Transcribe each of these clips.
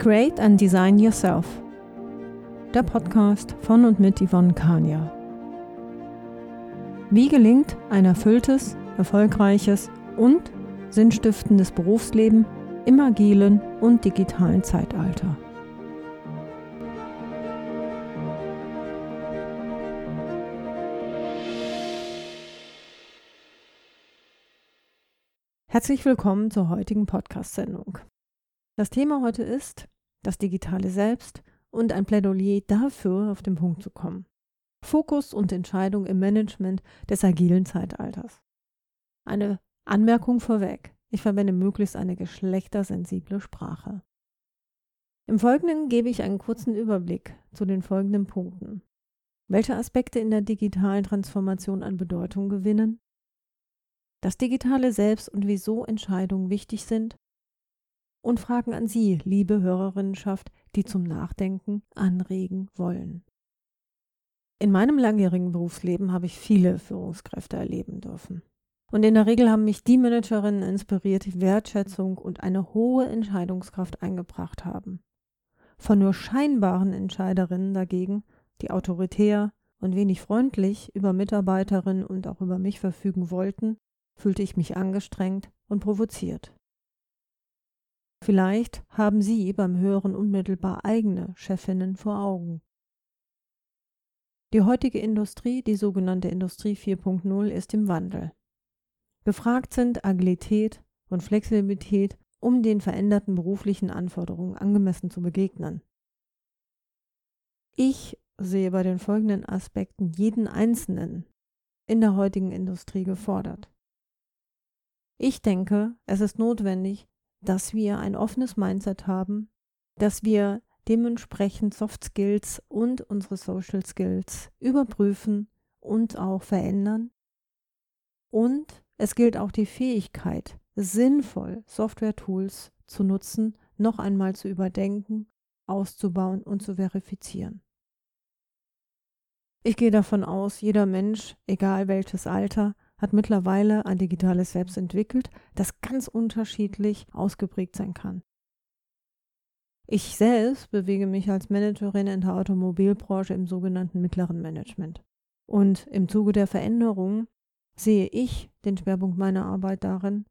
Create and Design Yourself. Der Podcast von und mit Yvonne Kania. Wie gelingt ein erfülltes, erfolgreiches und sinnstiftendes Berufsleben im agilen und digitalen Zeitalter? Herzlich willkommen zur heutigen Podcast-Sendung. Das Thema heute ist das digitale Selbst und ein Plädoyer dafür, auf den Punkt zu kommen. Fokus und Entscheidung im Management des agilen Zeitalters. Eine Anmerkung vorweg. Ich verwende möglichst eine geschlechtersensible Sprache. Im Folgenden gebe ich einen kurzen Überblick zu den folgenden Punkten. Welche Aspekte in der digitalen Transformation an Bedeutung gewinnen? Das digitale Selbst und wieso Entscheidungen wichtig sind und Fragen an Sie, liebe Hörerinnenschaft, die zum Nachdenken anregen wollen. In meinem langjährigen Berufsleben habe ich viele Führungskräfte erleben dürfen. Und in der Regel haben mich die Managerinnen inspiriert, die Wertschätzung und eine hohe Entscheidungskraft eingebracht haben. Von nur scheinbaren Entscheiderinnen dagegen, die autoritär und wenig freundlich über Mitarbeiterinnen und auch über mich verfügen wollten, fühlte ich mich angestrengt und provoziert. Vielleicht haben Sie beim Hören unmittelbar eigene Chefinnen vor Augen. Die heutige Industrie, die sogenannte Industrie 4.0, ist im Wandel. Gefragt sind Agilität und Flexibilität, um den veränderten beruflichen Anforderungen angemessen zu begegnen. Ich sehe bei den folgenden Aspekten jeden Einzelnen in der heutigen Industrie gefordert. Ich denke, es ist notwendig, dass wir ein offenes Mindset haben, dass wir dementsprechend Soft Skills und unsere Social Skills überprüfen und auch verändern. Und es gilt auch die Fähigkeit, sinnvoll Software-Tools zu nutzen, noch einmal zu überdenken, auszubauen und zu verifizieren. Ich gehe davon aus, jeder Mensch, egal welches Alter, hat mittlerweile ein digitales Selbst entwickelt, das ganz unterschiedlich ausgeprägt sein kann. Ich selbst bewege mich als Managerin in der Automobilbranche im sogenannten mittleren Management. Und im Zuge der Veränderung sehe ich den Schwerpunkt meiner Arbeit darin,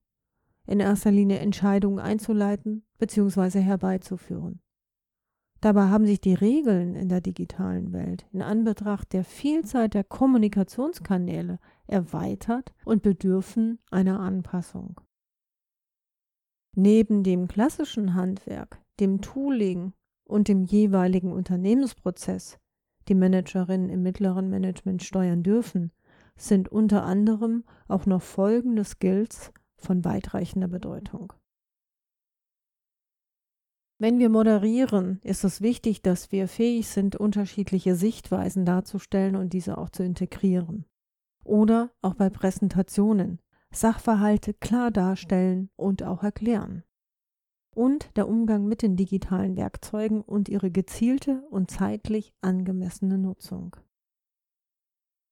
in erster Linie Entscheidungen einzuleiten bzw. herbeizuführen. Dabei haben sich die Regeln in der digitalen Welt in Anbetracht der Vielzahl der Kommunikationskanäle erweitert und bedürfen einer Anpassung. Neben dem klassischen Handwerk, dem Tooling und dem jeweiligen Unternehmensprozess, die Managerinnen im mittleren Management steuern dürfen, sind unter anderem auch noch folgende Skills von weitreichender Bedeutung. Wenn wir moderieren, ist es wichtig, dass wir fähig sind, unterschiedliche Sichtweisen darzustellen und diese auch zu integrieren. Oder auch bei Präsentationen Sachverhalte klar darstellen und auch erklären. Und der Umgang mit den digitalen Werkzeugen und ihre gezielte und zeitlich angemessene Nutzung.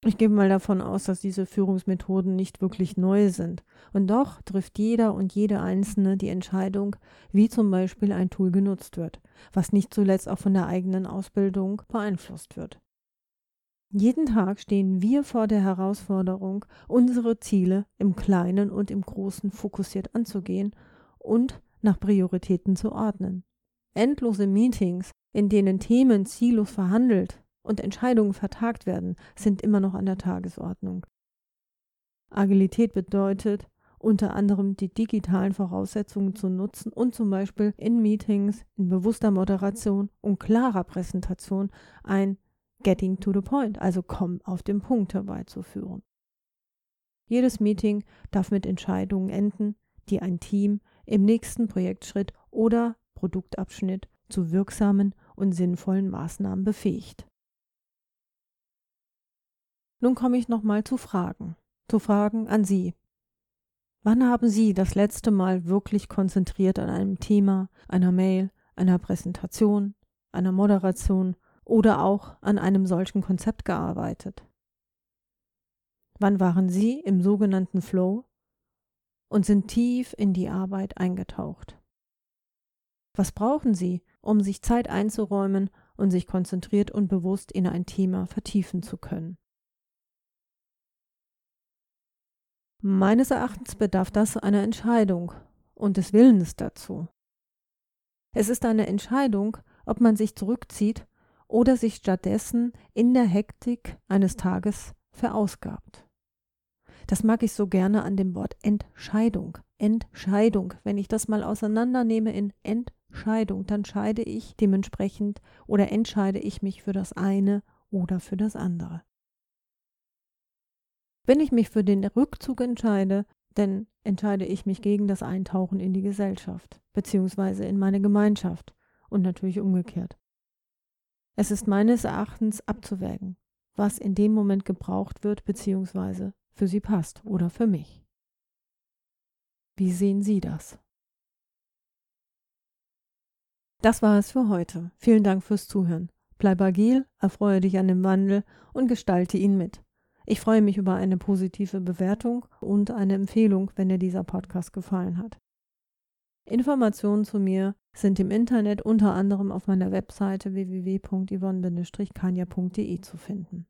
Ich gehe mal davon aus, dass diese Führungsmethoden nicht wirklich neu sind. Und doch trifft jeder und jede Einzelne die Entscheidung, wie zum Beispiel ein Tool genutzt wird, was nicht zuletzt auch von der eigenen Ausbildung beeinflusst wird. Jeden Tag stehen wir vor der Herausforderung, unsere Ziele im Kleinen und im Großen fokussiert anzugehen und nach Prioritäten zu ordnen. Endlose Meetings, in denen Themen ziellos verhandelt und Entscheidungen vertagt werden, sind immer noch an der Tagesordnung. Agilität bedeutet unter anderem die digitalen Voraussetzungen zu nutzen und zum Beispiel in Meetings, in bewusster Moderation und klarer Präsentation ein Getting to the Point, also komm auf den Punkt herbeizuführen. Jedes Meeting darf mit Entscheidungen enden, die ein Team im nächsten Projektschritt oder Produktabschnitt zu wirksamen und sinnvollen Maßnahmen befähigt. Nun komme ich nochmal zu Fragen. Zu Fragen an Sie. Wann haben Sie das letzte Mal wirklich konzentriert an einem Thema, einer Mail, einer Präsentation, einer Moderation oder auch an einem solchen Konzept gearbeitet? Wann waren Sie im sogenannten Flow und sind tief in die Arbeit eingetaucht? Was brauchen Sie, um sich Zeit einzuräumen und sich konzentriert und bewusst in ein Thema vertiefen zu können. Meines Erachtens bedarf das einer Entscheidung und des Willens dazu. Es ist eine Entscheidung, ob man sich zurückzieht oder sich stattdessen in der Hektik eines Tages verausgabt. Das mag ich so gerne an dem Wort Entscheidung. Entscheidung. Wenn ich das mal auseinandernehme in Entscheidung, dann scheide ich dementsprechend oder entscheide ich mich für das eine oder für das andere. Wenn ich mich für den Rückzug entscheide, dann entscheide ich mich gegen das Eintauchen in die Gesellschaft, beziehungsweise in meine Gemeinschaft und natürlich umgekehrt. Es ist meines Erachtens abzuwägen, was in dem Moment gebraucht wird, beziehungsweise für Sie passt oder für mich. Wie sehen Sie das? Das war es für heute. Vielen Dank fürs Zuhören. Bleib agil, erfreue dich an dem Wandel und gestalte ihn mit. Ich freue mich über eine positive Bewertung und eine Empfehlung, wenn dir dieser Podcast gefallen hat. Informationen zu mir sind im Internet unter anderem auf meiner Webseite www.yvonne-kanja.de zu finden.